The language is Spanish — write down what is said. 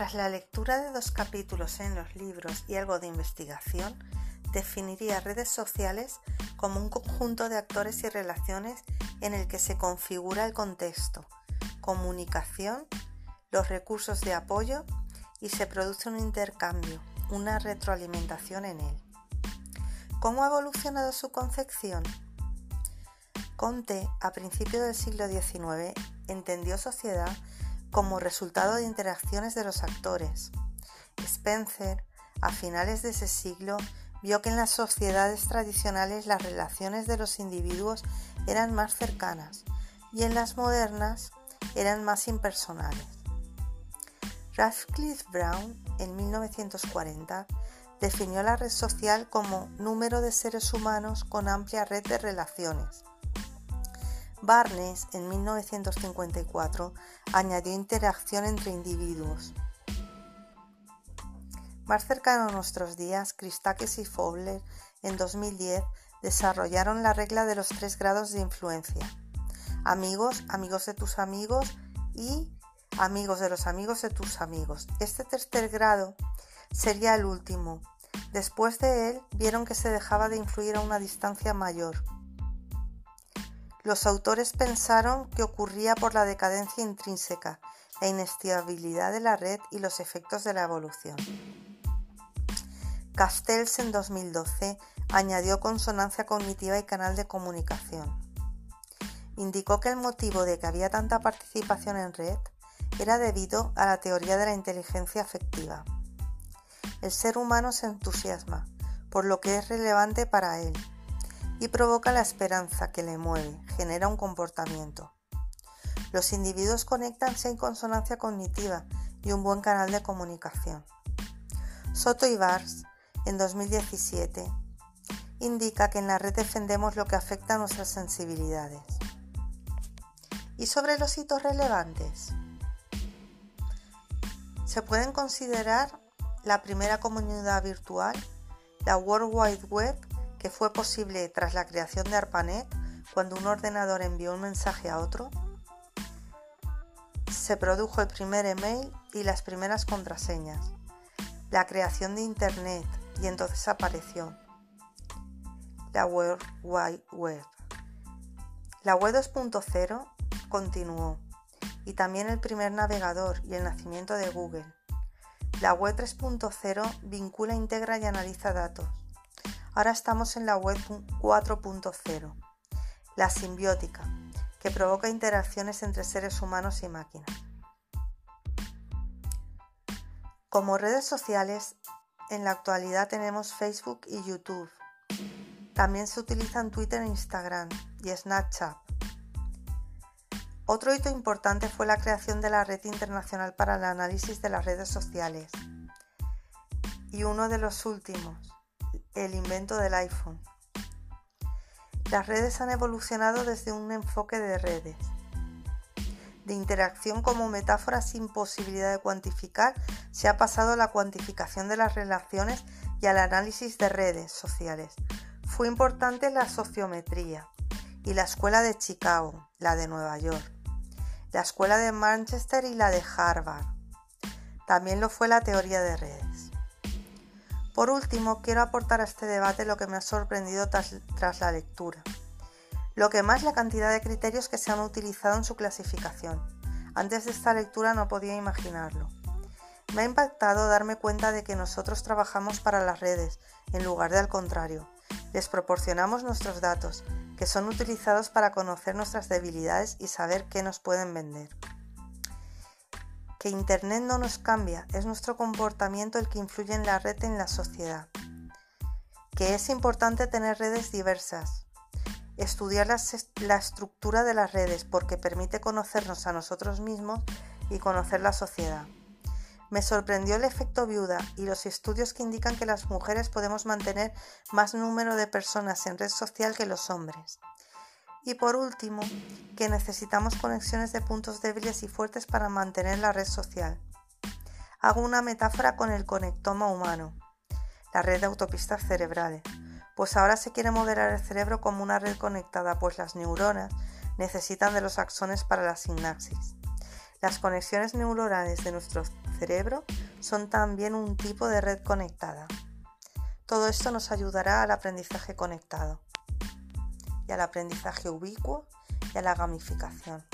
Tras la lectura de dos capítulos en los libros y algo de investigación, definiría redes sociales como un conjunto de actores y relaciones en el que se configura el contexto, comunicación, los recursos de apoyo y se produce un intercambio, una retroalimentación en él. ¿Cómo ha evolucionado su concepción? Conte, a principios del siglo XIX, entendió sociedad como resultado de interacciones de los actores. Spencer, a finales de ese siglo, vio que en las sociedades tradicionales las relaciones de los individuos eran más cercanas y en las modernas eran más impersonales. Radcliffe Brown, en 1940, definió la red social como número de seres humanos con amplia red de relaciones. Barnes, en 1954, añadió interacción entre individuos. Más cercano a nuestros días, Christakis y Fowler, en 2010, desarrollaron la regla de los tres grados de influencia. Amigos, amigos de tus amigos y amigos de los amigos de tus amigos. Este tercer grado sería el último. Después de él, vieron que se dejaba de influir a una distancia mayor. Los autores pensaron que ocurría por la decadencia intrínseca, la inestabilidad de la red y los efectos de la evolución. Castells en 2012 añadió consonancia cognitiva y canal de comunicación. Indicó que el motivo de que había tanta participación en red era debido a la teoría de la inteligencia afectiva. El ser humano se entusiasma por lo que es relevante para él y provoca la esperanza que le mueve, genera un comportamiento. Los individuos conectan si hay consonancia cognitiva y un buen canal de comunicación. Soto y Bars, en 2017, indica que en la red defendemos lo que afecta a nuestras sensibilidades. ¿Y sobre los hitos relevantes? Se pueden considerar la primera comunidad virtual, la World Wide Web que fue posible tras la creación de ARPANET cuando un ordenador envió un mensaje a otro? Se produjo el primer email y las primeras contraseñas, la creación de Internet y entonces apareció la World Wide Web. La web 2.0 continuó y también el primer navegador y el nacimiento de Google. La web 3.0 vincula, integra y analiza datos. Ahora estamos en la web 4.0, la simbiótica, que provoca interacciones entre seres humanos y máquinas. Como redes sociales, en la actualidad tenemos Facebook y YouTube. También se utilizan Twitter e Instagram y Snapchat. Otro hito importante fue la creación de la Red Internacional para el Análisis de las Redes Sociales. Y uno de los últimos, el invento del iPhone. Las redes han evolucionado desde un enfoque de redes, de interacción como metáfora sin posibilidad de cuantificar, se ha pasado a la cuantificación de las relaciones y al análisis de redes sociales. Fue importante la sociometría y la escuela de Chicago, la de Nueva York, la escuela de Manchester y la de Harvard. También lo fue la teoría de redes. Por último, quiero aportar a este debate lo que me ha sorprendido tras, la lectura. Lo que más la cantidad de criterios que se han utilizado en su clasificación. Antes de esta lectura no podía imaginarlo. Me ha impactado darme cuenta de que nosotros trabajamos para las redes, en lugar de al contrario. Les proporcionamos nuestros datos, que son utilizados para conocer nuestras debilidades y saber qué nos pueden vender que Internet no nos cambia, es nuestro comportamiento el que influye en la red en la sociedad. Que es importante tener redes diversas. Estudiar la, estructura de las redes porque permite conocernos a nosotros mismos y conocer la sociedad. Me sorprendió el efecto viuda y los estudios que indican que las mujeres podemos mantener más número de personas en red social que los hombres. Y por último, que necesitamos conexiones de puntos débiles y fuertes para mantener la red social. Hago una metáfora con el conectoma humano, la red de autopistas cerebrales, pues ahora se quiere modelar el cerebro como una red conectada, pues las neuronas necesitan de los axones para la sinapsis. Las conexiones neuronales de nuestro cerebro son también un tipo de red conectada. Todo esto nos ayudará al aprendizaje conectado y al aprendizaje ubicuo y a la gamificación.